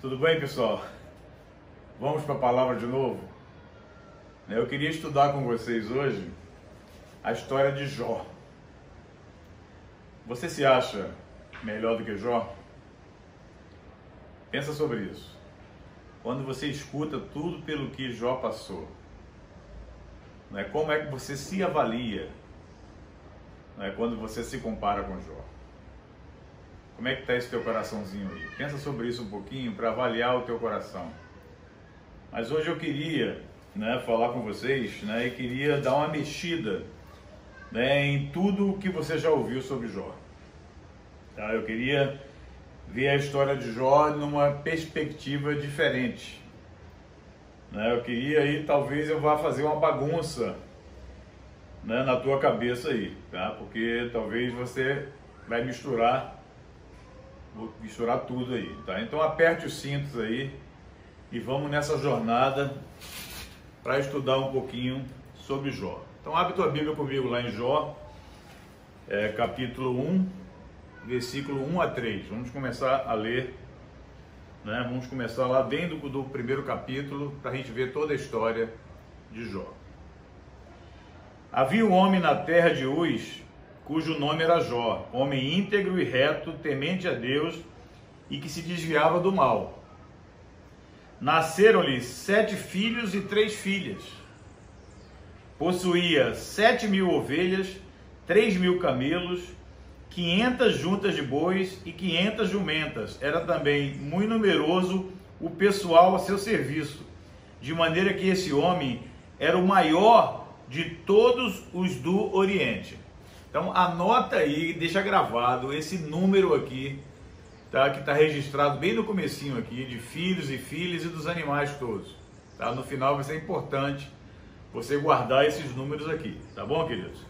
Tudo bem, pessoal? Vamos para a palavra de novo? Eu queria estudar com vocês hoje a história de Jó. Você se acha melhor do que Jó? Pensa sobre isso. Quando você escuta tudo pelo que Jó passou, né? como é que você se avalia né? quando você se compara com Jó? Como é que está esse teu coraçãozinho aí? Pensa sobre isso um pouquinho para avaliar o teu coração. Mas hoje eu queria né, falar com vocês né, e queria dar uma mexida né, em tudo que você já ouviu sobre Jó. Tá? Eu queria ver a história de Jó numa perspectiva diferente. Né? Eu queria aí, talvez eu vá fazer uma bagunça né, na tua cabeça aí, tá? porque talvez você vai misturar Vou misturar tudo aí, tá? Então aperte os cintos aí e vamos nessa jornada para estudar um pouquinho sobre Jó. Então abre tua Bíblia comigo lá em Jó, é, capítulo 1, versículo 1 a 3. Vamos começar a ler, né? Vamos começar lá dentro do primeiro capítulo para a gente ver toda a história de Jó. Havia um homem na terra de Uz cujo nome era Jó, homem íntegro e reto, temente a Deus e que se desviava do mal. Nasceram-lhe sete filhos e três filhas. Possuía sete mil ovelhas, três mil camelos, quinhentas juntas de bois e quinhentas jumentas. Era também muito numeroso o pessoal a seu serviço, de maneira que esse homem era o maior de todos os do Oriente. Então anota aí, deixa gravado esse número aqui, tá? Que está registrado bem no comecinho aqui, de filhos e filhas e dos animais todos. Tá? No final vai ser importante você guardar esses números aqui, tá bom, queridos?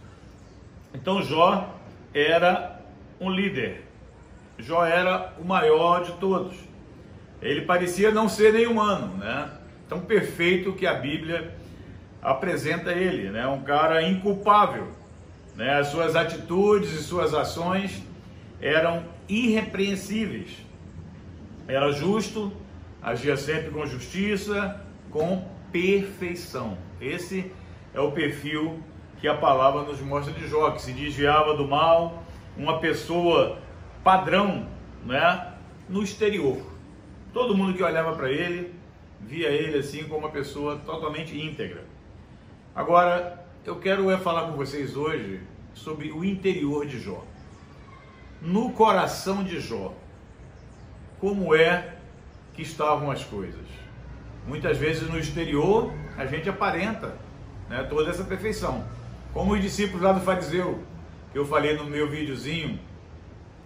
Então Jó era um líder. Jó era o maior de todos. Ele parecia não ser nem humano, né? Tão perfeito que a Bíblia apresenta ele, né? Um cara inculpável né? As suas atitudes e suas ações eram irrepreensíveis. Era justo, agia sempre com justiça, com perfeição. Esse é o perfil que a palavra nos mostra de Jó, que se desviava do mal, uma pessoa padrão, né, no exterior. Todo mundo que olhava para ele via ele assim como uma pessoa totalmente íntegra. Agora, eu quero é falar com vocês hoje sobre o interior de Jó. No coração de Jó, como é que estavam as coisas? Muitas vezes no exterior a gente aparenta né, toda essa perfeição. Como os discípulos lá do fariseu, que eu falei no meu videozinho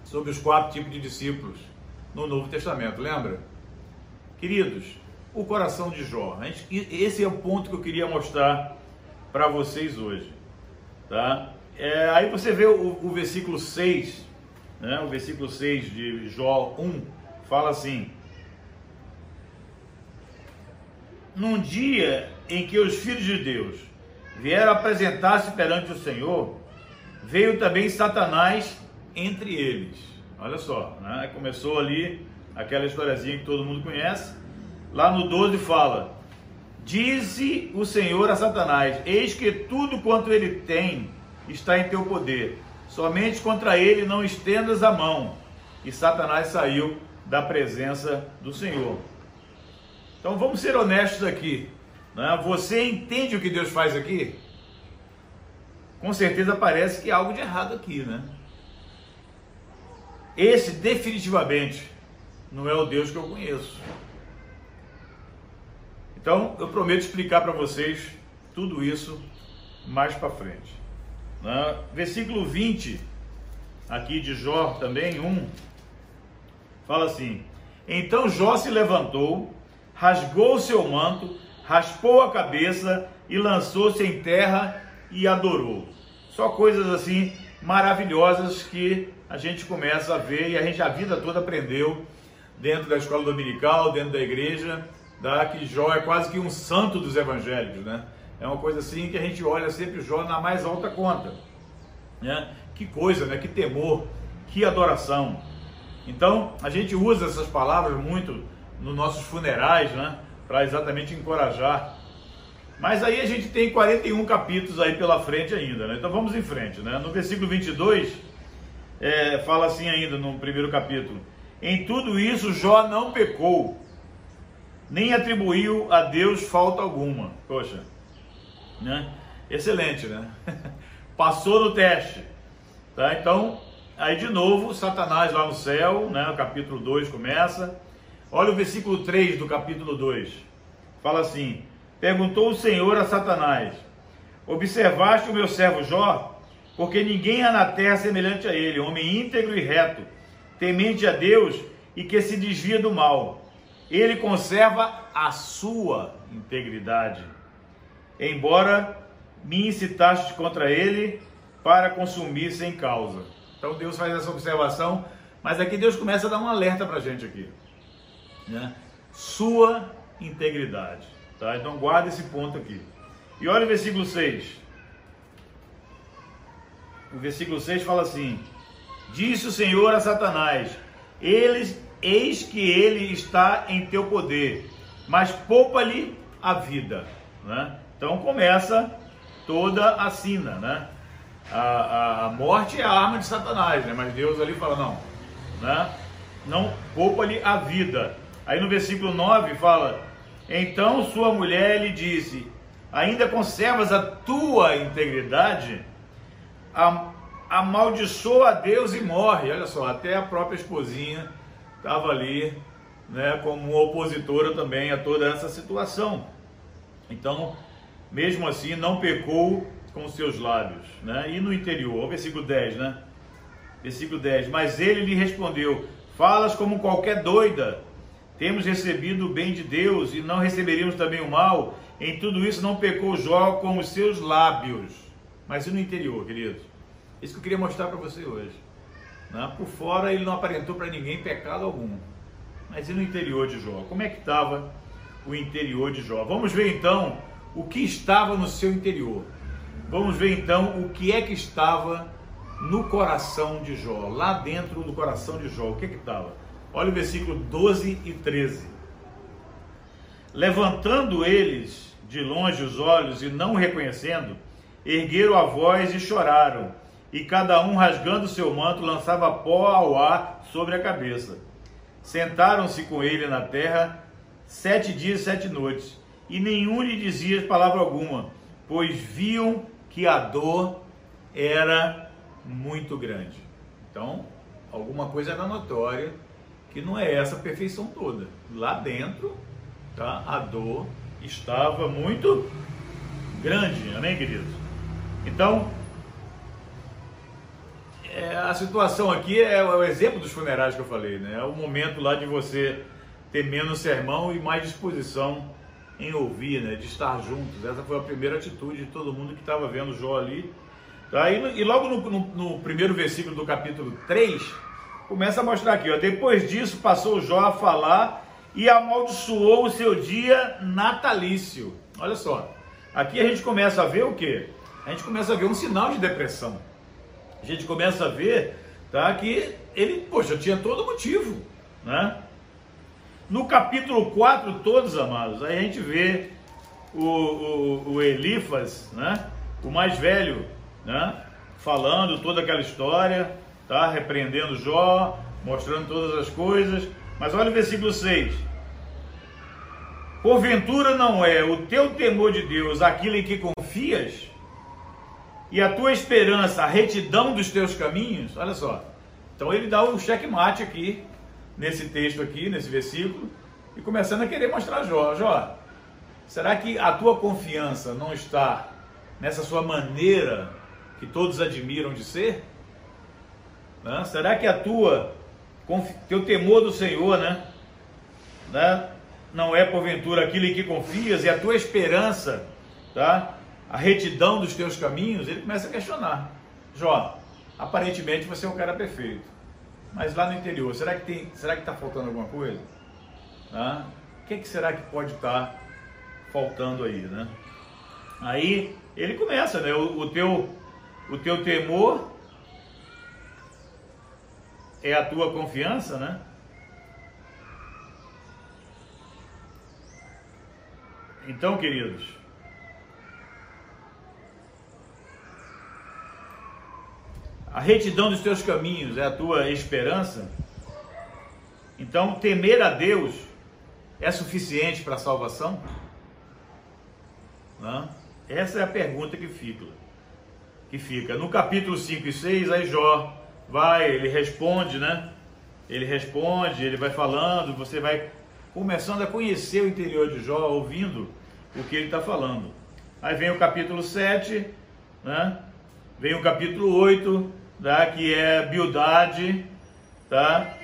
sobre os quatro tipos de discípulos no Novo Testamento, lembra? Queridos, o coração de Jó. esse é o ponto que eu queria mostrar para vocês hoje. Tá? É, aí você vê o, o versículo 6, né? o versículo 6 de Jó 1, fala assim: Num dia em que os filhos de Deus vieram apresentar-se perante o Senhor, veio também Satanás entre eles. Olha só, né? começou ali aquela historiazinha que todo mundo conhece. Lá no 12 fala: Dize o Senhor a Satanás: Eis que tudo quanto ele tem está em teu poder. Somente contra ele não estendas a mão. E Satanás saiu da presença do Senhor. Então vamos ser honestos aqui. Né? Você entende o que Deus faz aqui? Com certeza parece que há algo de errado aqui, né? Esse definitivamente não é o Deus que eu conheço. Então, eu prometo explicar para vocês tudo isso mais para frente. Né? Versículo 20, aqui de Jó também, 1, fala assim: Então Jó se levantou, rasgou seu manto, raspou a cabeça e lançou-se em terra e adorou. Só coisas assim maravilhosas que a gente começa a ver e a gente a vida toda aprendeu dentro da escola dominical, dentro da igreja da que Jó é quase que um santo dos evangelhos, né? É uma coisa assim que a gente olha sempre Jó na mais alta conta, né? Que coisa, né? Que temor, que adoração. Então, a gente usa essas palavras muito nos nossos funerais, né? Para exatamente encorajar. Mas aí a gente tem 41 capítulos aí pela frente ainda, né? Então vamos em frente, né? No versículo 22, é, fala assim ainda no primeiro capítulo: Em tudo isso Jó não pecou, nem atribuiu a Deus falta alguma. Poxa, né? Excelente, né? Passou no teste, tá? Então, aí de novo, Satanás lá no céu, né? O capítulo 2 começa. Olha o versículo 3 do capítulo 2. Fala assim: Perguntou o Senhor a Satanás: Observaste o meu servo Jó? Porque ninguém há na terra semelhante a ele, homem íntegro e reto, temente a Deus e que se desvia do mal. Ele conserva a sua integridade. Embora me incitaste contra ele para consumir sem causa. Então Deus faz essa observação, mas aqui Deus começa a dar um alerta para a gente aqui. Né? Sua integridade. Tá? Então guarda esse ponto aqui. E olha o versículo 6. O versículo 6 fala assim: Disse o Senhor a Satanás: Eles, eis que ele está em teu poder, mas poupa-lhe a vida. Né? Então começa toda a sina, né? A, a, a, morte é a arma de Satanás, né? Mas Deus ali fala, não, né? Não poupa-lhe a vida. Aí no versículo 9 fala, então sua mulher lhe disse, ainda conservas a tua integridade? amaldiçoa a Deus e morre. Olha só, até a própria esposinha estava ali, né, como opositora também a toda essa situação. Então, mesmo assim, não pecou com seus lábios, né? E no interior, versículo 10, né? Versículo 10. Mas ele lhe respondeu: Falas como qualquer doida. Temos recebido o bem de Deus e não receberíamos também o mal. Em tudo isso não pecou Jó com os seus lábios. Mas e no interior, queridos? Isso que eu queria mostrar para você hoje. Né? Por fora ele não aparentou para ninguém pecado algum. Mas e no interior de Jó? Como é que estava o interior de Jó? Vamos ver então o que estava no seu interior. Vamos ver então o que é que estava no coração de Jó, lá dentro do coração de Jó. O que é que estava? Olha o versículo 12 e 13. Levantando eles de longe os olhos e não reconhecendo, ergueram a voz e choraram, e cada um rasgando seu manto lançava pó ao ar sobre a cabeça. Sentaram-se com ele na terra sete dias e sete noites, e nenhum lhe dizia palavra alguma, pois viam que a dor era muito grande. Então, alguma coisa era notória que não é essa perfeição toda. Lá dentro, tá? A dor estava muito grande, amém, queridos? Então, é, a situação aqui é o exemplo dos funerais que eu falei, né? É o momento lá de você ter menos sermão e mais disposição em ouvir, né? De estar juntos. Essa foi a primeira atitude de todo mundo que estava vendo Jó ali. Tá? E, e logo no, no, no, primeiro versículo do capítulo 3, começa a mostrar aqui, ó. Depois disso passou Jó a falar e amaldiçoou o seu dia natalício. Olha só. Aqui a gente começa a ver o quê? A gente começa a ver um sinal de depressão. A gente começa a ver tá, que ele, poxa, tinha todo motivo, né? No capítulo 4, todos amados, aí a gente vê o, o, o Elifas, né? o mais velho, né? falando toda aquela história, tá? repreendendo Jó, mostrando todas as coisas. Mas olha o versículo 6. Porventura não é o teu temor de Deus aquilo em que confias? E a tua esperança, a retidão dos teus caminhos? Olha só. Então ele dá um checkmate aqui nesse texto aqui, nesse versículo, e começando a querer mostrar Jó. Jó, será que a tua confiança não está nessa sua maneira que todos admiram de ser? Né? Será que a tua, teu temor do Senhor, né? né? Não é porventura aquilo em que confias e a tua esperança, tá? A retidão dos teus caminhos, ele começa a questionar. Jó, aparentemente você é um cara perfeito mas lá no interior, será que tem, será que está faltando alguma coisa? Tá? O que, que, será que pode estar tá faltando aí, né? Aí ele começa, né? O, o, teu, o teu temor é a tua confiança, né? Então, queridos, a retidão dos teus caminhos é a tua esperança. Então, temer a Deus é suficiente para a salvação? Não? Essa é a pergunta que fica. Que fica. No capítulo 5 e 6, aí Jó vai, ele responde, né? Ele responde, ele vai falando, você vai começando a conhecer o interior de Jó, ouvindo o que ele está falando. Aí vem o capítulo 7, né? Vem o capítulo 8, tá? que é Bildade, tá?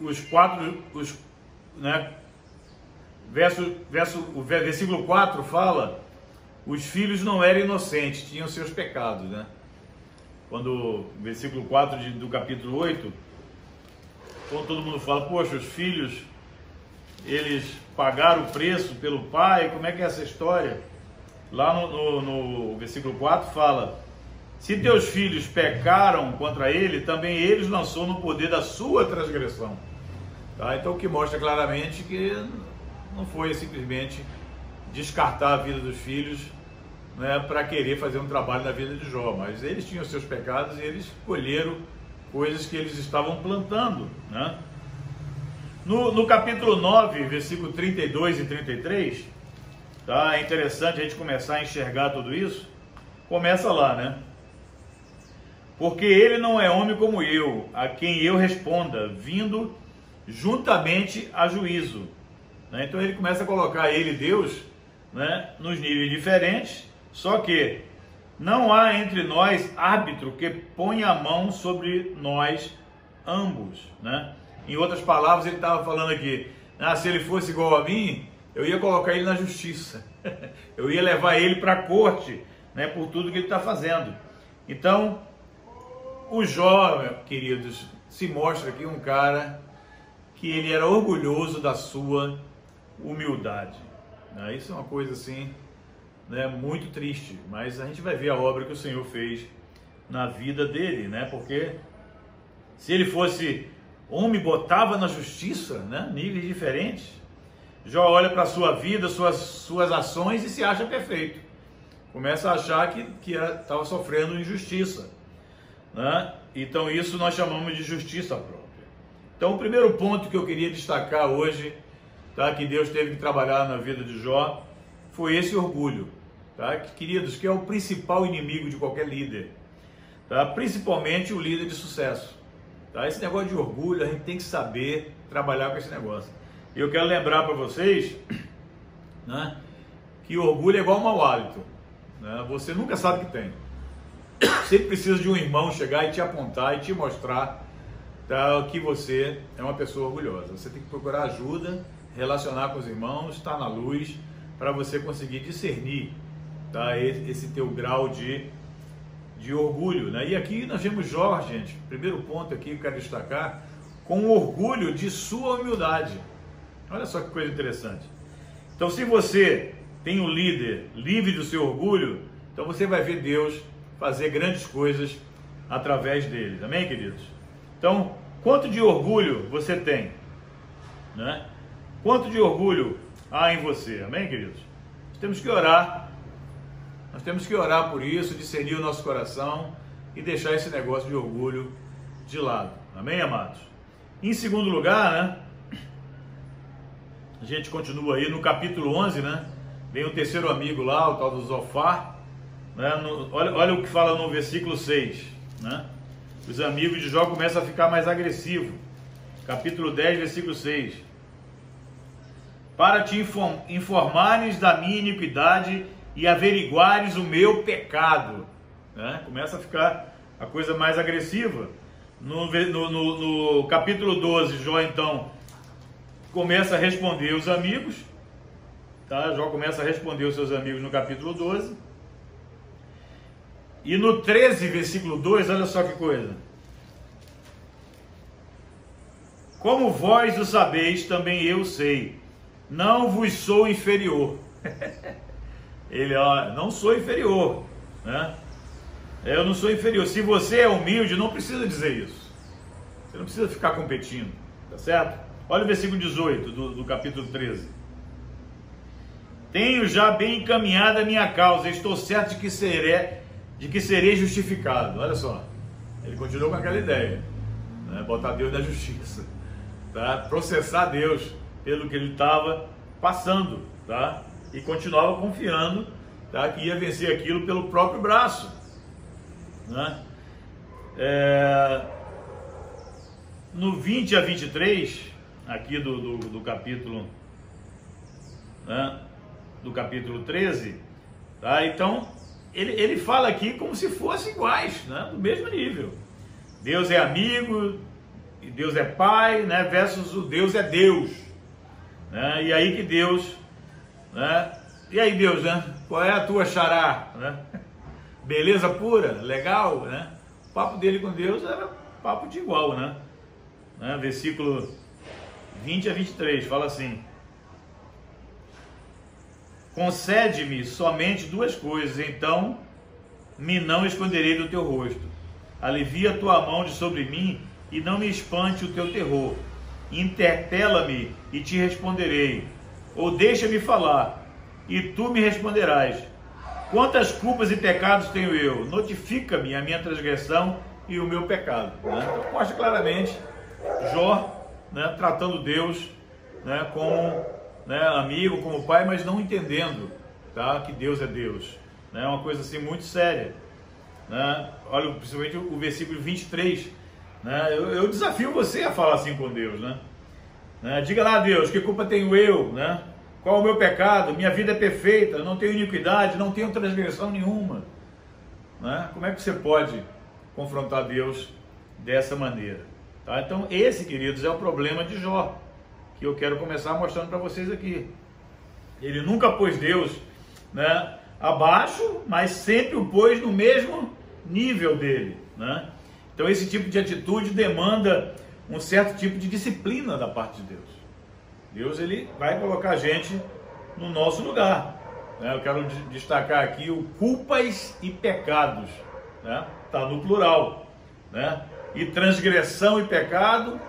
Os quatro, os, né? Verso, verso, o versículo 4 fala: os filhos não eram inocentes, tinham seus pecados, né? Quando, versículo 4 de, do capítulo 8, quando todo mundo fala, poxa, os filhos, eles pagaram o preço pelo pai, como é que é essa história? Lá no, no, no versículo 4 fala: Se teus filhos pecaram contra ele, também eles lançou no poder da sua transgressão. Tá? Então, o que mostra claramente que não foi simplesmente descartar a vida dos filhos né, para querer fazer um trabalho na vida de Jó, mas eles tinham seus pecados e eles colheram coisas que eles estavam plantando. Né? No, no capítulo 9, versículo 32 e 33, tá? é interessante a gente começar a enxergar tudo isso. Começa lá, né? Porque ele não é homem como eu, a quem eu responda, vindo juntamente a juízo. Né? Então ele começa a colocar ele, Deus, né, nos níveis diferentes, só que não há entre nós árbitro que ponha a mão sobre nós ambos. Né? Em outras palavras, ele estava falando aqui: ah, se ele fosse igual a mim, eu ia colocar ele na justiça, eu ia levar ele para a corte né, por tudo que ele está fazendo. Então, o Jó, queridos, se mostra aqui um cara que ele era orgulhoso da sua humildade. Né? Isso é uma coisa assim, né, muito triste, mas a gente vai ver a obra que o Senhor fez na vida dele, né? Porque se ele fosse homem, botava na justiça, né? Níveis diferentes. Jó olha para a sua vida, suas, suas ações e se acha perfeito. Começa a achar que estava sofrendo injustiça. Né? Então, isso nós chamamos de justiça própria. Então, o primeiro ponto que eu queria destacar hoje tá? que Deus teve que trabalhar na vida de Jó, foi esse orgulho. Tá? Que, queridos, que é o principal inimigo de qualquer líder. Tá? Principalmente o líder de sucesso. Tá? Esse negócio de orgulho, a gente tem que saber trabalhar com esse negócio. E eu quero lembrar para vocês né, que orgulho é igual mau hálito. Né? Você nunca sabe que tem. Sempre precisa de um irmão chegar e te apontar e te mostrar tá, que você é uma pessoa orgulhosa. Você tem que procurar ajuda relacionar com os irmãos, estar na luz, para você conseguir discernir tá, esse teu grau de, de orgulho. Né? E aqui nós vemos Jorge, gente, primeiro ponto aqui que eu quero destacar, com orgulho de sua humildade. Olha só que coisa interessante. Então, se você tem um líder livre do seu orgulho, então você vai ver Deus fazer grandes coisas através dele. Amém, queridos? Então, quanto de orgulho você tem? Né? Quanto de orgulho há em você? Amém, queridos? Nós temos que orar. Nós temos que orar por isso, discernir o nosso coração e deixar esse negócio de orgulho de lado. Amém, amados? Em segundo lugar, né? A gente continua aí no capítulo 11, né? Vem o terceiro amigo lá, o tal do Zofar. Né? No, olha, olha o que fala no versículo 6, né? Os amigos de Jó começam a ficar mais agressivos. Capítulo 10, versículo 6 para te informares da minha iniquidade e averiguares o meu pecado. Né? Começa a ficar a coisa mais agressiva. No, no, no, no capítulo 12, Jó então começa a responder os amigos. Tá? Jó começa a responder os seus amigos no capítulo 12. E no 13, versículo 2, olha só que coisa. Como vós o sabeis, também eu sei não vos sou inferior. Ele, ó, não sou inferior, né? Eu não sou inferior. Se você é humilde, não precisa dizer isso. Você não precisa ficar competindo, tá certo? Olha o versículo 18 do, do capítulo 13. Tenho já bem encaminhada a minha causa, estou certo de que serei, de que serei justificado. Olha só, ele continuou com aquela ideia, né? botar Deus na justiça, tá? processar Deus pelo que ele estava passando, tá? e continuava confiando tá? que ia vencer aquilo pelo próprio braço. Né? É... No 20 a 23, aqui do, do, do capítulo né? do capítulo 13, tá? então ele, ele fala aqui como se fossem iguais, né? do mesmo nível. Deus é amigo, e Deus é pai, né? versus o Deus é Deus. Né? E aí que Deus, né? e aí Deus, né? qual é a tua xará? Né? Beleza pura, legal, né? O papo dele com Deus era papo de igual, né? né? Versículo 20 a 23, fala assim: Concede-me somente duas coisas, então me não esconderei do teu rosto. Alivia a tua mão de sobre mim e não me espante o teu terror. Interpela-me e te responderei. Ou deixa-me falar e tu me responderás. Quantas culpas e pecados tenho eu? Notifica-me a minha transgressão e o meu pecado. Né? Então, mostra claramente Jó né, tratando Deus né, como né, amigo, como pai, mas não entendendo tá, que Deus é Deus. É né, uma coisa assim muito séria. Né? Olha, principalmente o versículo 23. Né? Eu, eu desafio você a falar assim com Deus. Né? né? Diga lá, Deus, que culpa tenho eu? Né? Qual o meu pecado? Minha vida é perfeita, não tenho iniquidade, não tenho transgressão nenhuma. Né? Como é que você pode confrontar Deus dessa maneira? Tá? Então, esse, queridos, é o problema de Jó eu quero começar mostrando para vocês aqui. Ele nunca pôs Deus né, abaixo, mas sempre o pôs no mesmo nível dele. Né? Então esse tipo de atitude demanda um certo tipo de disciplina da parte de Deus. Deus ele vai colocar a gente no nosso lugar. Né? Eu quero destacar aqui o culpas e pecados. Né? Tá no plural. Né? E transgressão e pecado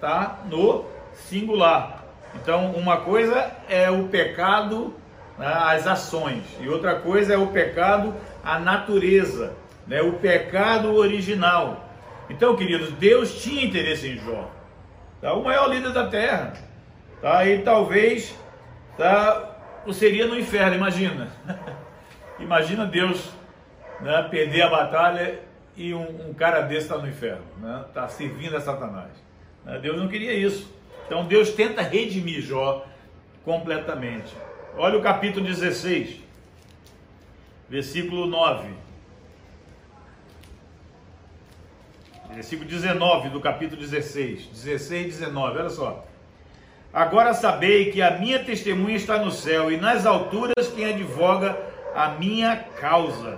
tá no singular. Então, uma coisa é o pecado, né, as ações, e outra coisa é o pecado, a natureza, né, o pecado original. Então, queridos, Deus tinha interesse em Jó, tá? o maior líder da terra, tá? e talvez tá, seria no inferno, imagina. imagina Deus né, perder a batalha e um, um cara desse está no inferno, né, servindo a Satanás. Né, Deus não queria isso. Então Deus tenta redimir Jó completamente. Olha o capítulo 16, versículo 9. Versículo 19 do capítulo 16. 16 e 19, olha só. Agora sabei que a minha testemunha está no céu e nas alturas quem advoga a minha causa,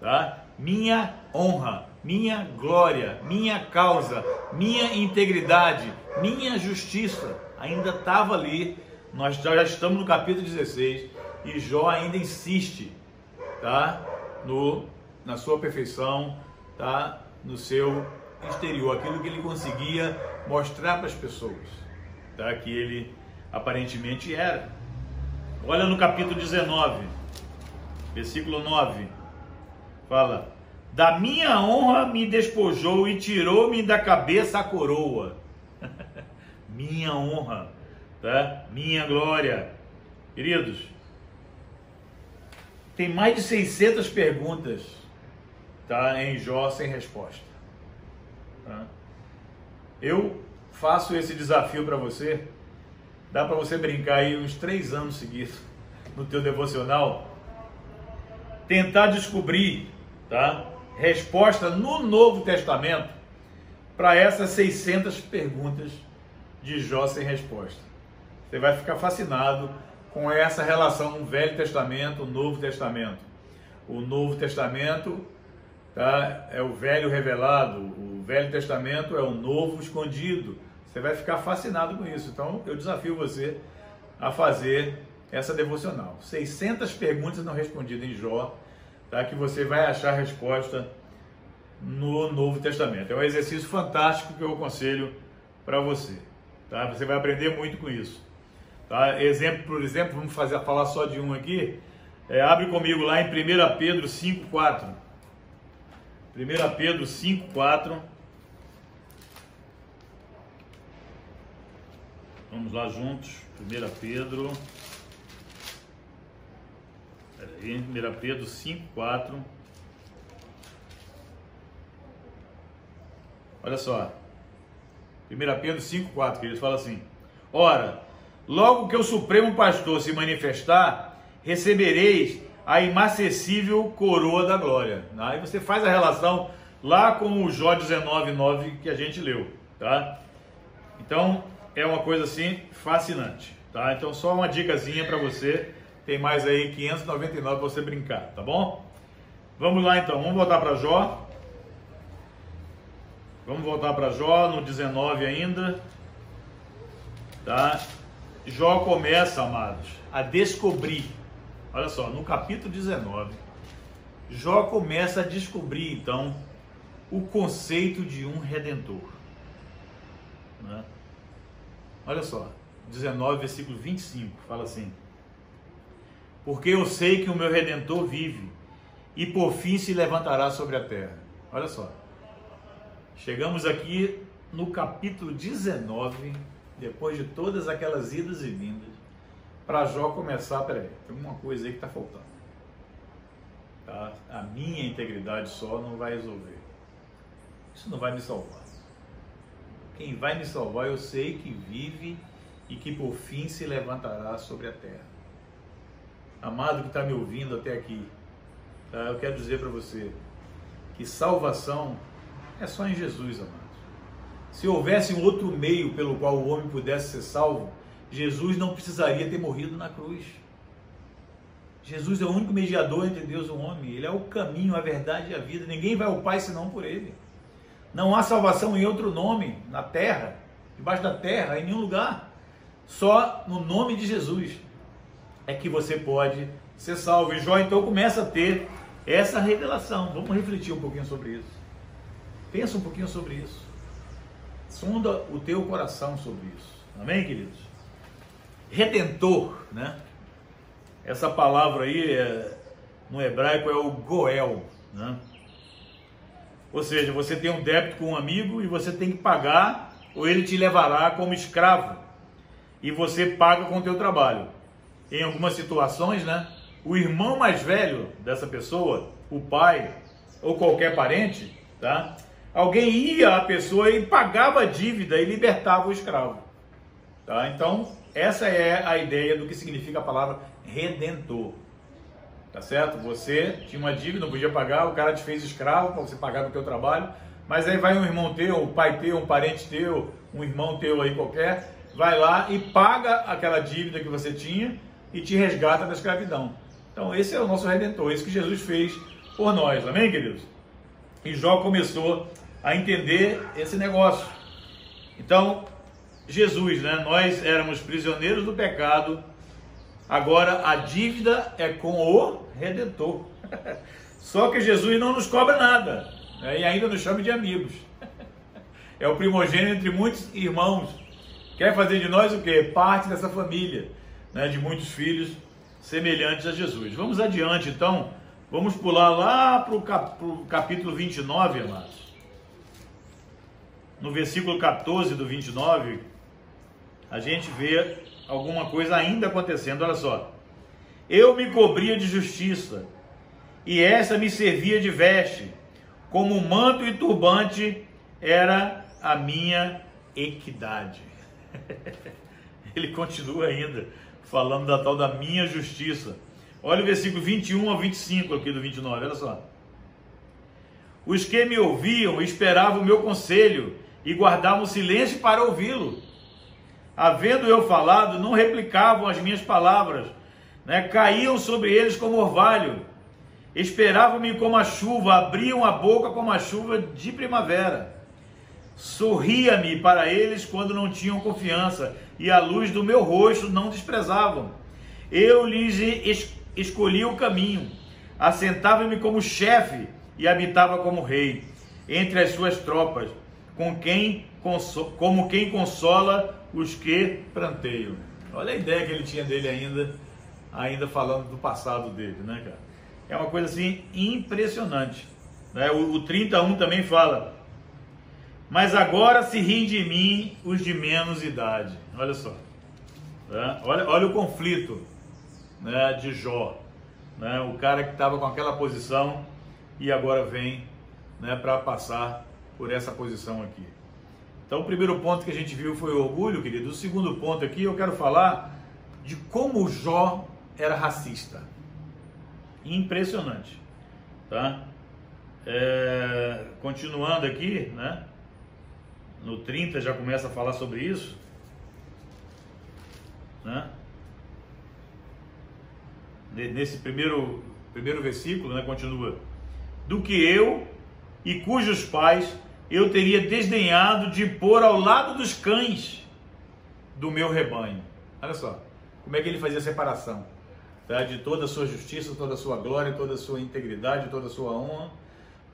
tá? Minha honra, minha glória, minha causa, minha integridade, minha justiça ainda estava ali. Nós já estamos no capítulo 16 e Jó ainda insiste, tá? No na sua perfeição, tá? No seu exterior, aquilo que ele conseguia mostrar para as pessoas, tá? Que ele aparentemente era. Olha no capítulo 19, versículo 9. Fala: Da minha honra me despojou e tirou-me da cabeça a coroa minha honra, tá? Minha glória. Queridos, tem mais de 600 perguntas, tá? Em Jó sem resposta. Tá? Eu faço esse desafio para você. Dá para você brincar aí uns três anos seguidos no teu devocional, tentar descobrir, tá? Resposta no Novo Testamento para essas 600 perguntas de Jó sem resposta. Você vai ficar fascinado com essa relação Velho Testamento, Novo Testamento. O Novo Testamento tá, é o Velho revelado, o Velho Testamento é o Novo escondido. Você vai ficar fascinado com isso. Então, eu desafio você a fazer essa devocional. 600 perguntas não respondidas em Jó, tá, que você vai achar a resposta no Novo Testamento. É um exercício fantástico que eu aconselho para você. Tá? Você vai aprender muito com isso. Tá? Exemplo, por exemplo, vamos fazer, falar só de um aqui. É, abre comigo lá em 1 Pedro 5,4. 1 Pedro 5,4. Vamos lá juntos. 1 Pedro. Peraí, 1 Pedro 5,4. Olha só. 1 Pedro 5,4, que ele fala assim: Ora, logo que o Supremo Pastor se manifestar, recebereis a imacessível coroa da glória. Aí você faz a relação lá com o Jó 19,9 que a gente leu, tá? Então, é uma coisa assim fascinante, tá? Então, só uma dicasinha para você. Tem mais aí 599 para você brincar, tá bom? Vamos lá então, vamos voltar para Jó. Vamos voltar para Jó no 19 ainda. Tá? Jó começa, amados, a descobrir. Olha só, no capítulo 19, Jó começa a descobrir então o conceito de um redentor. Né? Olha só, 19, versículo 25, fala assim: Porque eu sei que o meu redentor vive e por fim se levantará sobre a terra. Olha só. Chegamos aqui no capítulo 19, depois de todas aquelas idas e vindas, para Jó começar, peraí, tem uma coisa aí que está faltando. Tá? A minha integridade só não vai resolver. Isso não vai me salvar. Quem vai me salvar eu sei que vive e que por fim se levantará sobre a terra. Amado que está me ouvindo até aqui, tá? eu quero dizer para você que salvação é só em Jesus, amados. Se houvesse um outro meio pelo qual o homem pudesse ser salvo, Jesus não precisaria ter morrido na cruz. Jesus é o único mediador entre Deus e o homem. Ele é o caminho, a verdade e a vida. Ninguém vai ao Pai senão por Ele. Não há salvação em outro nome, na terra, debaixo da terra, em nenhum lugar. Só no nome de Jesus é que você pode ser salvo. E Jó então começa a ter essa revelação. Vamos refletir um pouquinho sobre isso. Pensa um pouquinho sobre isso. Sonda o teu coração sobre isso. Amém, queridos? Redentor, né? Essa palavra aí é, no hebraico é o goel, né? Ou seja, você tem um débito com um amigo e você tem que pagar ou ele te levará como escravo e você paga com o teu trabalho. Em algumas situações, né? O irmão mais velho dessa pessoa, o pai ou qualquer parente, tá? alguém ia à pessoa e pagava a dívida e libertava o escravo. Tá? Então, essa é a ideia do que significa a palavra redentor. Tá certo? Você tinha uma dívida, não podia pagar, o cara te fez escravo para você pagar o teu trabalho, mas aí vai um irmão teu, um pai teu, um parente teu, um irmão teu aí qualquer, vai lá e paga aquela dívida que você tinha e te resgata da escravidão. Então, esse é o nosso redentor, esse que Jesus fez por nós. Amém, queridos? E Jó começou a entender esse negócio. Então, Jesus, né? Nós éramos prisioneiros do pecado, agora a dívida é com o Redentor. Só que Jesus não nos cobra nada né? e ainda nos chama de amigos. É o primogênito entre muitos irmãos. Quer fazer de nós o quê? Parte dessa família, né? de muitos filhos semelhantes a Jesus. Vamos adiante então. Vamos pular lá para o capítulo 29, amados no versículo 14 do 29, a gente vê alguma coisa ainda acontecendo. Olha só. Eu me cobria de justiça, e essa me servia de veste, como manto e turbante era a minha equidade. Ele continua ainda falando da tal da minha justiça. Olha o versículo 21 a 25 aqui do 29, olha só. Os que me ouviam esperavam o meu conselho e guardavam silêncio para ouvi-lo. Havendo eu falado, não replicavam as minhas palavras, né? caíam sobre eles como orvalho, esperavam-me como a chuva, abriam a boca como a chuva de primavera. Sorria-me para eles quando não tinham confiança, e a luz do meu rosto não desprezavam. Eu lhes es escolhi o caminho, assentava-me como chefe e habitava como rei entre as suas tropas com quem como quem consola os que pranteiam. Olha a ideia que ele tinha dele ainda, ainda falando do passado dele, né, cara? É uma coisa assim impressionante. Né? O, o 31 também fala. Mas agora se riem de mim os de menos idade. Olha só. Né? Olha, olha o conflito né, de Jó. Né? O cara que estava com aquela posição e agora vem né, para passar por essa posição aqui. Então, o primeiro ponto que a gente viu foi o orgulho, querido. O segundo ponto aqui, eu quero falar de como Jó era racista. Impressionante, tá? É, continuando aqui, né? No 30 já começa a falar sobre isso, né? Nesse primeiro, primeiro versículo, né? Continua. Do que eu e cujos pais eu teria desdenhado de pôr ao lado dos cães do meu rebanho. Olha só, como é que ele fazia a separação tá? de toda a sua justiça, toda a sua glória, toda a sua integridade, toda a sua honra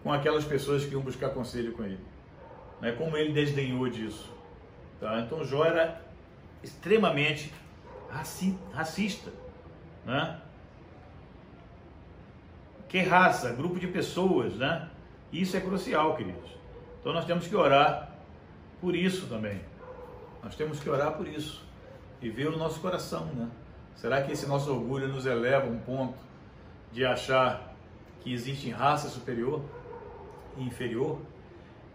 com aquelas pessoas que iam buscar conselho com ele. Né? Como ele desdenhou disso. Tá? Então Jó era extremamente racista. Né? Que raça, grupo de pessoas, né? Isso é crucial, queridos. Então nós temos que orar por isso também. Nós temos que orar por isso e ver o nosso coração, né? Será que esse nosso orgulho nos eleva a um ponto de achar que existe raça superior e inferior?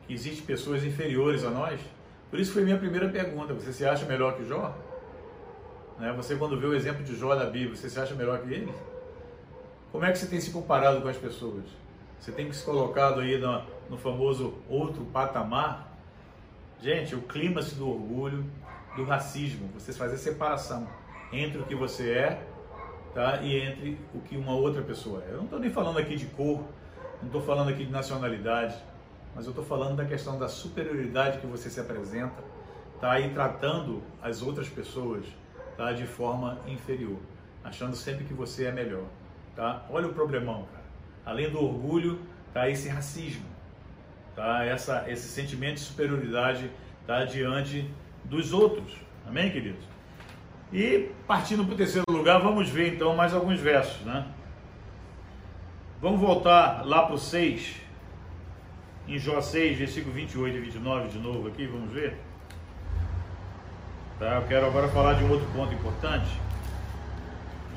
Que existem pessoas inferiores a nós? Por isso foi minha primeira pergunta. Você se acha melhor que Jó? Né? Você quando vê o exemplo de Jó na Bíblia, você se acha melhor que ele? Como é que você tem se comparado com as pessoas? Você tem se colocado aí no, no famoso outro patamar. Gente, o clima do orgulho, do racismo, você fazer separação entre o que você é tá, e entre o que uma outra pessoa é. Eu não estou nem falando aqui de cor, não estou falando aqui de nacionalidade, mas eu estou falando da questão da superioridade que você se apresenta, tá aí tratando as outras pessoas tá, de forma inferior, achando sempre que você é melhor. Tá? Olha o problemão, cara. Além do orgulho, tá esse racismo tá? Essa, esse sentimento de superioridade tá? diante dos outros. Amém, queridos? E partindo para o terceiro lugar, vamos ver então mais alguns versos, né? Vamos voltar lá para o 6, em Jó 6, versículo 28 e 29 de novo aqui, vamos ver? Tá, eu quero agora falar de um outro ponto importante.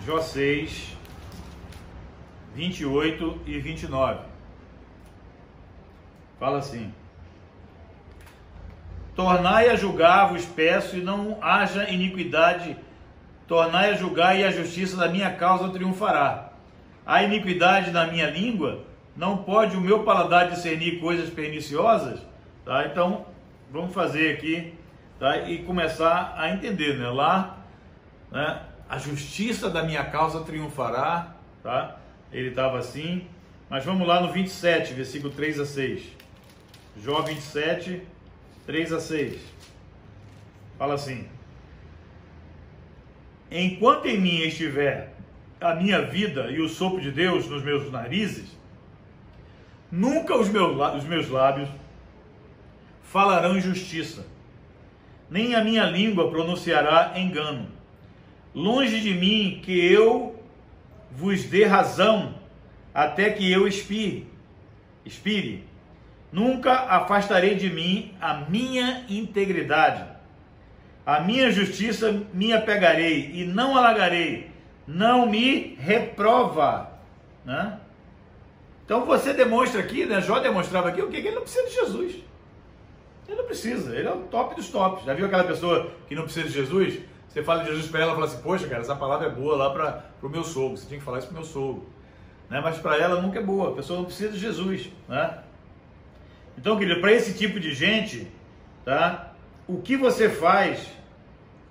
Jó 6, 28 e 29. Fala assim: Tornai a julgar, vos peço, e não haja iniquidade. Tornai a julgar, e a justiça da minha causa triunfará. A iniquidade da minha língua, não pode o meu paladar discernir coisas perniciosas? Tá? Então, vamos fazer aqui tá? e começar a entender. Né? Lá, né? a justiça da minha causa triunfará. Tá? Ele estava assim. Mas vamos lá no 27, versículo 3 a 6. Jó 27, 3 a 6. Fala assim: Enquanto em mim estiver a minha vida e o sopro de Deus nos meus narizes, nunca os meus, os meus lábios falarão injustiça, nem a minha língua pronunciará engano. Longe de mim que eu vos dê razão, até que eu expire. Expire. Nunca afastarei de mim a minha integridade. A minha justiça me apegarei e não alagarei. Não me reprova. Né? Então você demonstra aqui, né? Jó demonstrava aqui o que? Ele não precisa de Jesus. Ele não precisa, ele é o top dos tops. Já viu aquela pessoa que não precisa de Jesus? Você fala de Jesus para ela e fala assim: Poxa, cara, essa palavra é boa lá para o meu sogro. Você tinha que falar isso para o meu sogro. Né? Mas para ela nunca é boa. A pessoa não precisa de Jesus. Né? Então, querido, para esse tipo de gente, tá? O que você faz,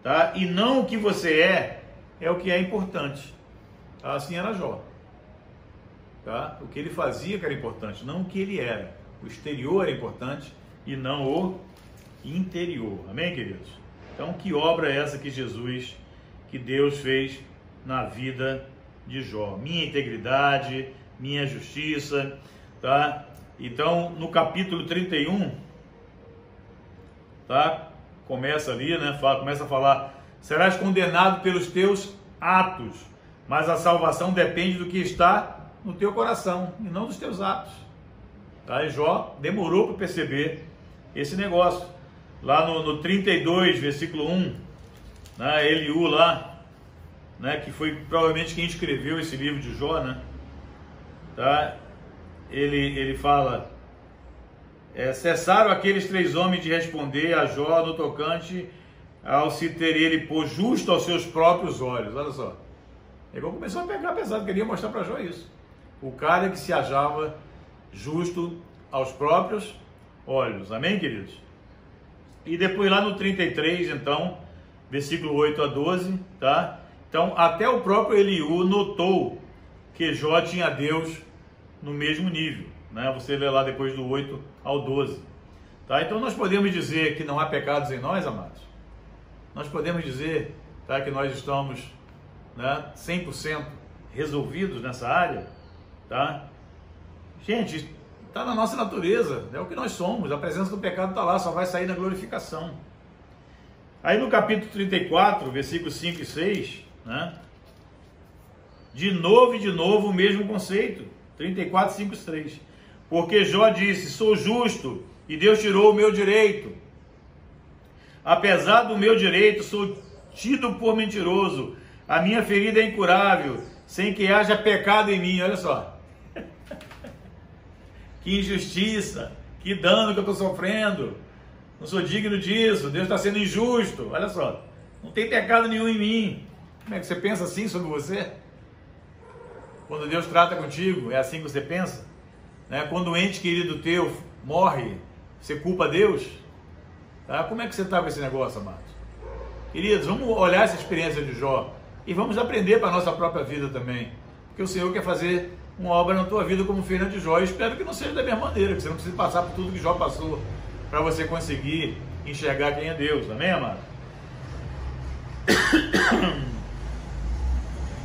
tá? E não o que você é, é o que é importante. Assim era Jó. Tá? O que ele fazia que era importante, não o que ele era. O exterior era importante e não o interior. Amém, queridos? Então, que obra é essa que Jesus, que Deus fez na vida de Jó? Minha integridade, minha justiça, tá? Então, no capítulo 31, tá? Começa ali, né? Fala, começa a falar serás condenado pelos teus atos, mas a salvação depende do que está no teu coração e não dos teus atos. Tá? E Jó demorou para perceber esse negócio. Lá no, no 32, versículo 1, né, Eliú lá, né, que foi provavelmente quem escreveu esse livro de Jó, né? Tá? Ele, ele fala: é, cessaram aqueles três homens de responder a Jó no tocante ao se ter ele por justo aos seus próprios olhos. Olha só. Ele começou a pegar pesado, queria mostrar para Jó isso. O cara que se achava justo aos próprios olhos. Amém, queridos? E depois lá no 33, então, versículo 8 a 12, tá? Então, até o próprio Eliú notou que Jó tinha Deus no mesmo nível, né? Você vê lá depois do 8 ao 12. Tá? Então nós podemos dizer que não há pecados em nós, amados. Nós podemos dizer tá, que nós estamos né, 100% resolvidos nessa área. Tá? Gente, está na nossa natureza, é o que nós somos. A presença do pecado está lá, só vai sair na glorificação. Aí no capítulo 34, versículos 5 e 6, né? De novo e de novo o mesmo conceito. 34, 5 e 3. Porque Jó disse: Sou justo e Deus tirou o meu direito. Apesar do meu direito, sou tido por mentiroso. A minha ferida é incurável, sem que haja pecado em mim. Olha só. Que injustiça, que dano que eu estou sofrendo. Não sou digno disso. Deus está sendo injusto. Olha só. Não tem pecado nenhum em mim. Como é que você pensa assim sobre você? Quando Deus trata contigo, é assim que você pensa? Né? Quando um ente querido teu morre, você culpa Deus? Tá? Como é que você está com esse negócio, amados? Queridos, vamos olhar essa experiência de Jó e vamos aprender para a nossa própria vida também. Porque o Senhor quer fazer uma obra na tua vida como fez de Jó. E espero que não seja da mesma maneira, que você não precise passar por tudo que Jó passou para você conseguir enxergar quem é Deus. Amém, amado?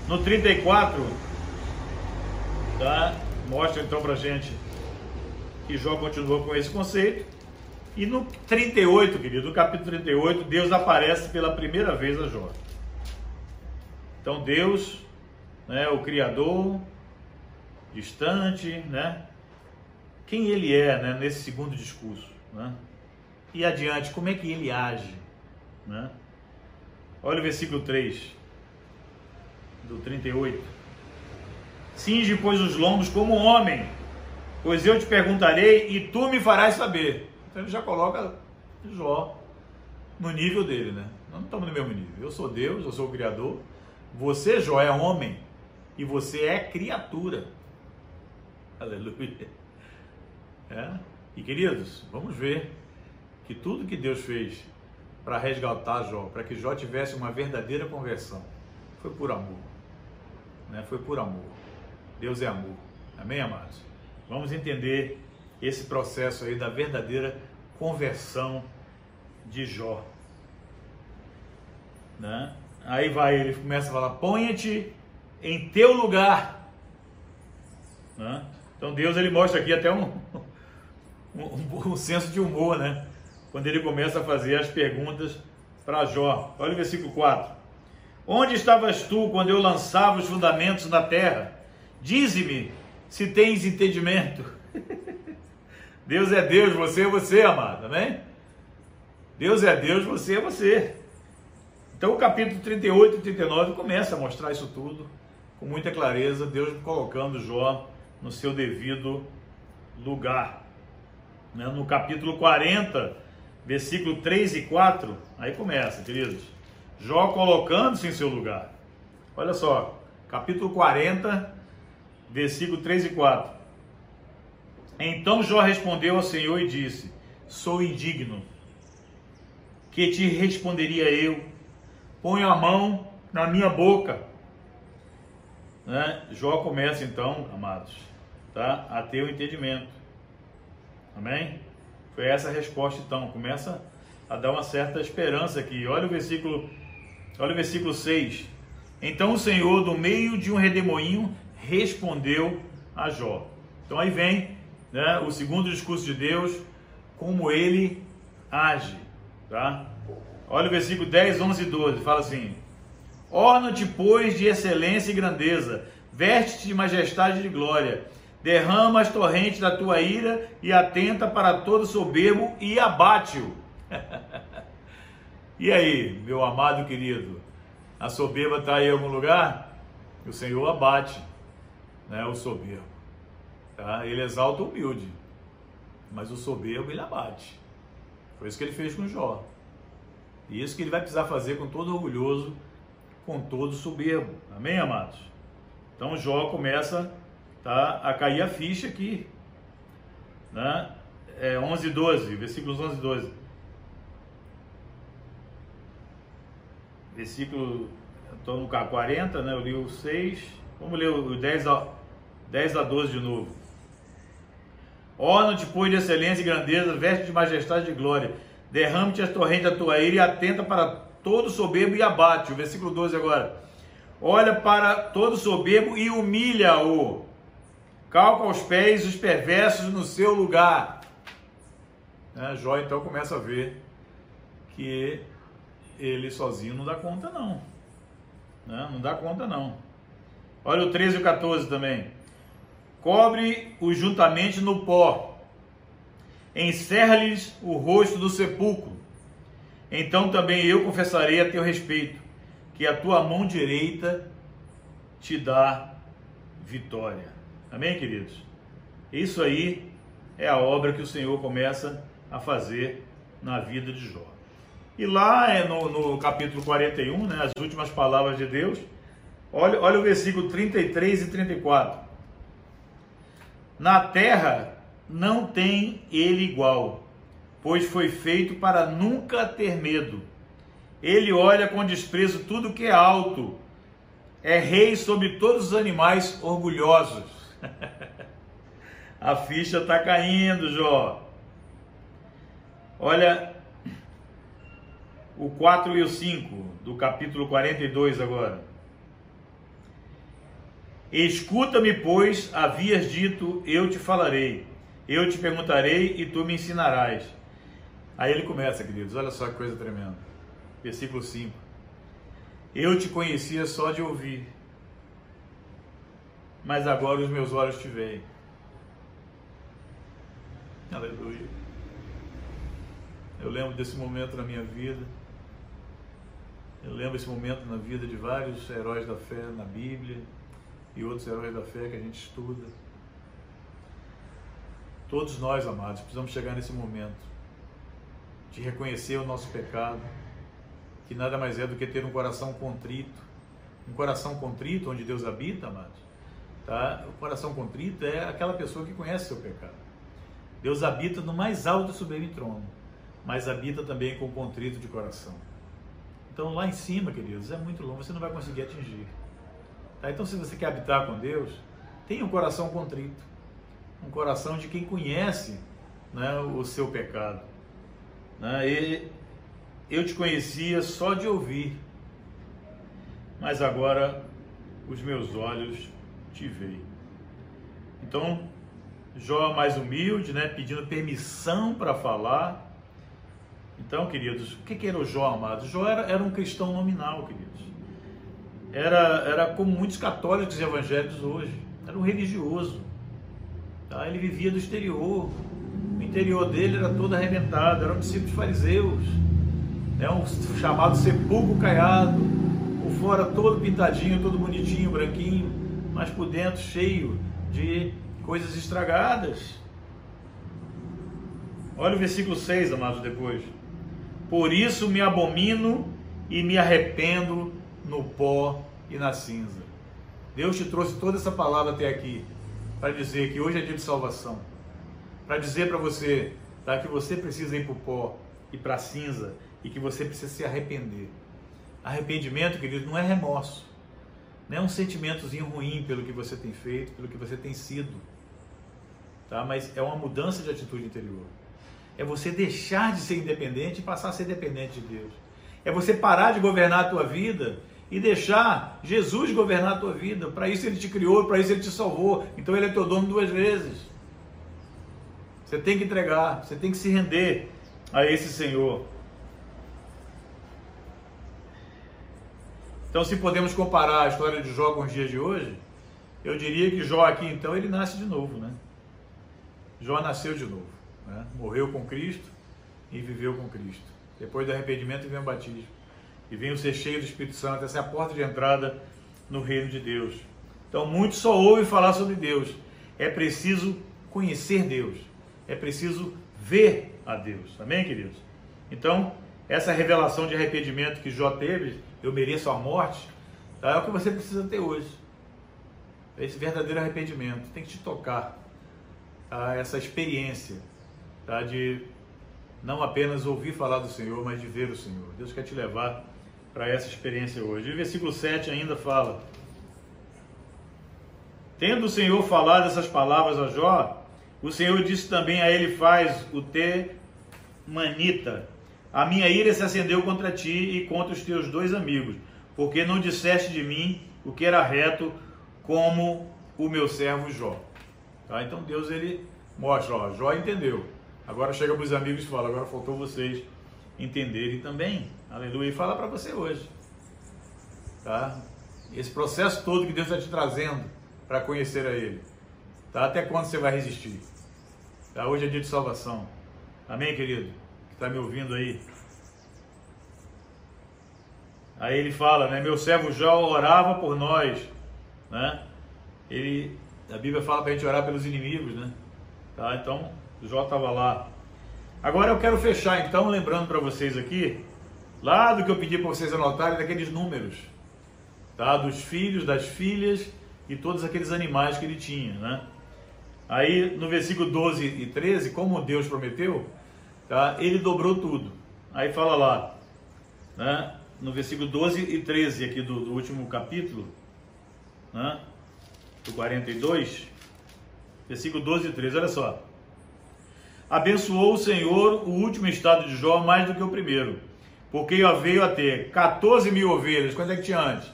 No 34, tá? mostra então para gente que Jó continuou com esse conceito. E no 38, querido, no capítulo 38, Deus aparece pela primeira vez a Jó. Então Deus, né, o Criador, distante, né? Quem ele é, né, nesse segundo discurso, né? E adiante, como é que ele age, né? Olha o versículo 3 do 38. Cinge, pois, os lombos como homem, pois eu te perguntarei e tu me farás saber. Então ele já coloca Jó no nível dele, né? Nós não estamos no mesmo nível. Eu sou Deus, eu sou o Criador. Você, Jó, é homem e você é criatura. Aleluia. É? E queridos, vamos ver que tudo que Deus fez para resgatar Jó, para que Jó tivesse uma verdadeira conversão, foi por amor. Né? Foi por amor. Deus é amor. Amém, amados? Vamos entender esse processo aí da verdadeira conversão de Jó. Né? Aí vai, ele começa a falar: ponha-te em teu lugar. Né? Então Deus ele mostra aqui até um, um, um senso de humor, né? Quando ele começa a fazer as perguntas para Jó. Olha o versículo 4. Onde estavas tu quando eu lançava os fundamentos na terra? Dize-me se tens entendimento. Deus é Deus, você é você, amado, amém? Deus é Deus, você é você. Então o capítulo 38 e 39 começa a mostrar isso tudo com muita clareza, Deus colocando Jó no seu devido lugar. Né? No capítulo 40, versículo 3 e 4, aí começa, queridos. Jó colocando-se em seu lugar. Olha só, capítulo 40, versículo 3 e 4. Então Jó respondeu ao Senhor e disse: Sou indigno. Que te responderia eu? Ponho a mão na minha boca. Né? Jó começa então, amados, tá? a ter o entendimento. Amém? Foi essa a resposta então. Começa a dar uma certa esperança aqui. Olha o versículo, olha o versículo 6. Então o Senhor, do meio de um redemoinho, respondeu a Jó. Então aí vem né, o segundo discurso de Deus, como ele age, tá? Olha o versículo 10, 11 e 12. Fala assim: Orna-te, pois, de excelência e grandeza, veste-te de majestade e de glória, derrama as torrentes da tua ira e atenta para todo soberbo e abate-o. e aí, meu amado querido, a soberba está aí em algum lugar? O Senhor abate né, o soberbo. Tá? Ele exalta o humilde, mas o soberbo ele abate. Foi isso que ele fez com Jó. E isso que ele vai precisar fazer com todo orgulhoso, com todo soberbo. Amém, amados? Então Jó começa tá, a cair a ficha aqui. Né? É 11 e 12, versículos 11 e 12. Versículo, estou no K40, né? eu li o 6. Vamos ler o 10 a, 10 a 12 de novo. Orna-te, pois, de excelência e grandeza, veste de majestade e glória. Derrame-te as torrentes da tua ira e atenta para todo soberbo e abate. O versículo 12 agora. Olha para todo soberbo e humilha-o. Calca aos pés os perversos no seu lugar. Né? Jó então começa a ver que ele sozinho não dá conta, não. Né? Não dá conta, não. Olha o 13 e o 14 também. Cobre-os juntamente no pó, encerra-lhes o rosto do sepulcro. Então também eu confessarei a teu respeito, que a tua mão direita te dá vitória. Amém, queridos? Isso aí é a obra que o Senhor começa a fazer na vida de Jó. E lá é no, no capítulo 41, né, as últimas palavras de Deus, olha, olha o versículo 33 e 34. Na terra não tem ele igual, pois foi feito para nunca ter medo. Ele olha com desprezo tudo que é alto, é rei sobre todos os animais orgulhosos. A ficha está caindo, Jó. Olha o 4 e o 5 do capítulo 42 agora. Escuta-me, pois, havias dito, eu te falarei. Eu te perguntarei e tu me ensinarás. Aí ele começa, queridos, olha só que coisa tremenda. Versículo 5. Eu te conhecia só de ouvir, mas agora os meus olhos te veem. Aleluia. Eu lembro desse momento na minha vida. Eu lembro desse momento na vida de vários heróis da fé na Bíblia e outros heróis da fé que a gente estuda. Todos nós, amados, precisamos chegar nesse momento de reconhecer o nosso pecado, que nada mais é do que ter um coração contrito. Um coração contrito onde Deus habita, amados. Tá? O coração contrito é aquela pessoa que conhece seu pecado. Deus habita no mais alto e sublime trono, mas habita também com contrito de coração. Então lá em cima, queridos, é muito longe, você não vai conseguir atingir. Tá? Então se você quer habitar com Deus, tenha um coração contrito, um coração de quem conhece né, o seu pecado. Né? Eu te conhecia só de ouvir, mas agora os meus olhos veem. Então, Jó mais humilde, né, pedindo permissão para falar. Então, queridos, o que, que era o Jó, amado? Jó era, era um cristão nominal, queridos. Era, era como muitos católicos e evangélicos hoje. Era um religioso. Tá? Ele vivia do exterior. O interior dele era todo arrebentado. Era um discípulo de fariseus. É um chamado sepulcro caiado. Por fora todo pintadinho, todo bonitinho, branquinho. Mas por dentro cheio de coisas estragadas. Olha o versículo 6, amados, depois. Por isso me abomino e me arrependo no pó e na cinza. Deus te trouxe toda essa palavra até aqui para dizer que hoje é dia de salvação. Para dizer para você tá, que você precisa ir para o pó e para a cinza e que você precisa se arrepender. Arrependimento, querido, não é remorso. Não é um sentimentozinho ruim pelo que você tem feito, pelo que você tem sido tá? mas é uma mudança de atitude interior. É você deixar de ser independente e passar a ser dependente de Deus. É você parar de governar a tua vida e deixar Jesus governar a tua vida. Para isso ele te criou, para isso ele te salvou. Então ele é teu dono duas vezes. Você tem que entregar, você tem que se render a esse Senhor. Então, se podemos comparar a história de Jó com os dias de hoje, eu diria que Jó aqui, então, ele nasce de novo, né? Jó nasceu de novo, né? morreu com Cristo e viveu com Cristo. Depois do arrependimento vem o batismo e vem o ser cheio do Espírito Santo. Essa é a porta de entrada no reino de Deus. Então, muitos só ouvem falar sobre Deus. É preciso conhecer Deus. É preciso ver a Deus. Amém, queridos? Então, essa revelação de arrependimento que Jó teve, eu mereço a morte, tá? é o que você precisa ter hoje. Esse verdadeiro arrependimento tem que te tocar. Tá? Essa experiência tá? de não apenas ouvir falar do Senhor, mas de ver o Senhor. Deus quer te levar para essa experiência hoje. E o versículo 7 ainda fala: Tendo o Senhor falado essas palavras a Jó, o Senhor disse também a ele: Faz o te manita. A minha ira se acendeu contra ti e contra os teus dois amigos, porque não disseste de mim o que era reto, como o meu servo Jó. Tá? Então Deus ele mostra, ó, Jó entendeu. Agora chega para os amigos e fala: agora faltou vocês entenderem também. Aleluia. E fala para você hoje. Tá? Esse processo todo que Deus está te trazendo para conhecer a Ele. Tá? Até quando você vai resistir? Tá? Hoje é dia de salvação. Amém, querido? Está me ouvindo aí. Aí ele fala, né? Meu servo Jó orava por nós, né? Ele, a Bíblia fala para a gente orar pelos inimigos, né? Tá? Então, Jó estava lá. Agora eu quero fechar, então, lembrando para vocês aqui, lá do que eu pedi para vocês anotarem, daqueles números, tá? Dos filhos, das filhas e todos aqueles animais que ele tinha, né? Aí no versículo 12 e 13, como Deus prometeu, tá? ele dobrou tudo. Aí fala lá, né? no versículo 12 e 13 aqui do, do último capítulo, né? do 42, versículo 12 e 13, olha só. Abençoou o Senhor o último estado de Jó mais do que o primeiro, porque veio a ter 14 mil ovelhas. Quanto é que tinha antes?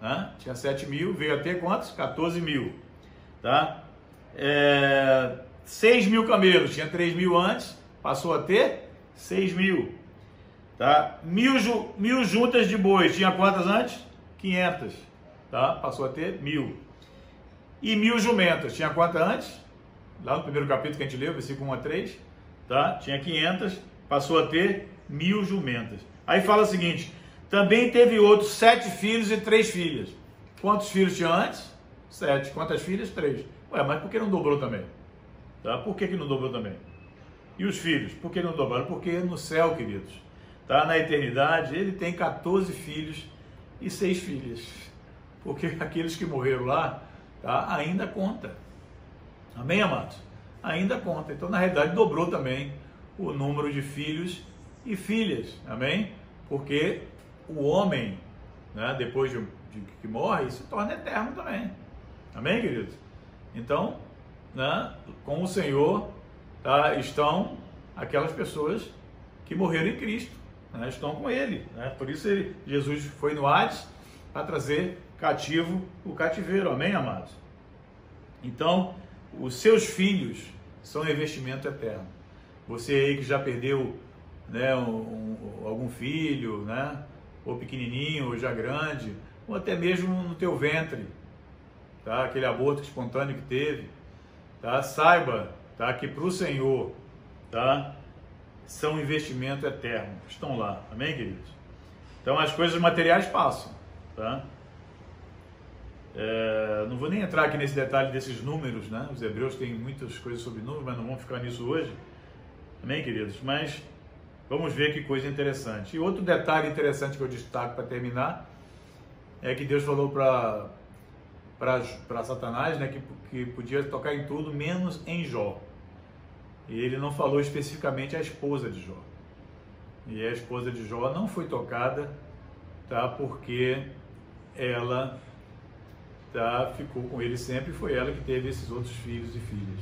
Né? Tinha 7 mil, veio a ter quantos? 14 mil. Tá? É, 6 mil camelos, tinha 3 mil antes, passou a ter 6 mil. Tá? Mil, mil juntas de bois, tinha quantas antes? 500. Tá? Passou a ter mil. E mil jumentas, tinha quantas antes? Lá no primeiro capítulo que a gente leu, versículo 1 a 3, tá? tinha 500, passou a ter mil jumentas. Aí fala o seguinte: também teve outros sete filhos e três filhas. Quantos filhos tinha antes? Sete. Quantas filhas? Três. Ué, mas por que não dobrou também? Tá? Por que, que não dobrou também? E os filhos? Por que não dobraram? Porque no céu, queridos, tá? na eternidade, ele tem 14 filhos e seis filhas. Porque aqueles que morreram lá, tá? ainda conta. Amém, amados? Ainda conta. Então, na realidade, dobrou também o número de filhos e filhas. Amém? Porque o homem, né, depois de, de que morre, se torna eterno também. Amém, queridos? Então, né, com o Senhor tá, estão aquelas pessoas que morreram em Cristo, né, estão com Ele. Né? Por isso ele, Jesus foi no Hades para trazer cativo o cativeiro. Amém, amados? Então, os seus filhos são investimento eterno. Você aí que já perdeu né, um, algum filho, né, ou pequenininho, ou já grande, ou até mesmo no teu ventre, tá? aquele aborto espontâneo que teve, tá? saiba tá? que para o Senhor tá? são investimento eterno, estão lá, amém queridos? Então as coisas materiais passam, tá? É, não vou nem entrar aqui nesse detalhe desses números, né? Os hebreus têm muitas coisas sobre números, mas não vamos ficar nisso hoje. Amém, queridos? Mas vamos ver que coisa interessante. E outro detalhe interessante que eu destaco para terminar é que Deus falou para para Satanás, né, que, que podia tocar em tudo menos em Jó. E ele não falou especificamente a esposa de Jó. E a esposa de Jó não foi tocada, tá? Porque ela tá, ficou com ele sempre, foi ela que teve esses outros filhos e filhas.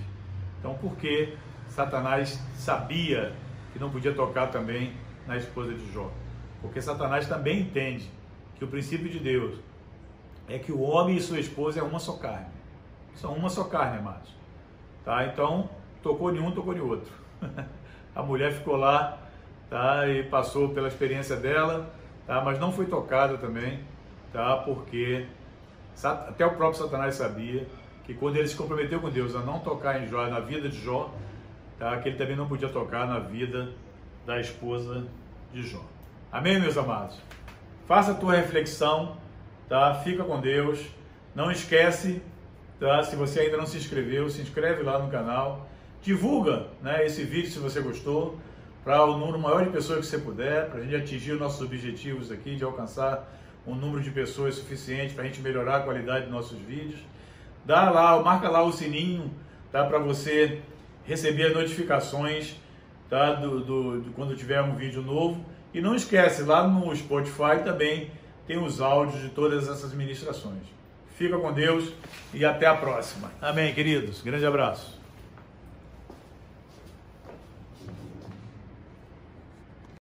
Então, por que Satanás sabia que não podia tocar também na esposa de Jó? Porque Satanás também entende que o princípio de Deus é que o homem e sua esposa é uma só carne. São uma só carne, amados. Tá? Então, tocou em um, tocou em outro. A mulher ficou lá tá? e passou pela experiência dela, tá? mas não foi tocada também tá? Porque até o próprio Satanás sabia que quando ele se comprometeu com Deus a não tocar em Jó, na vida de Jó, tá? Que ele também não podia tocar na vida da esposa de Jó. Amém, meus amados? Faça a tua reflexão, tá? Fica com Deus. Não esquece, tá? Se você ainda não se inscreveu, se inscreve lá no canal. Divulga, né, esse vídeo se você gostou, para o número maior de pessoas que você puder, para a gente atingir os nossos objetivos aqui de alcançar um número de pessoas suficiente para a gente melhorar a qualidade dos nossos vídeos. Dá lá, marca lá o sininho, tá? Para você receber as notificações, tá? Do, do, do, quando tiver um vídeo novo. E não esquece, lá no Spotify também tem os áudios de todas essas ministrações. Fica com Deus e até a próxima. Amém, queridos. Grande abraço.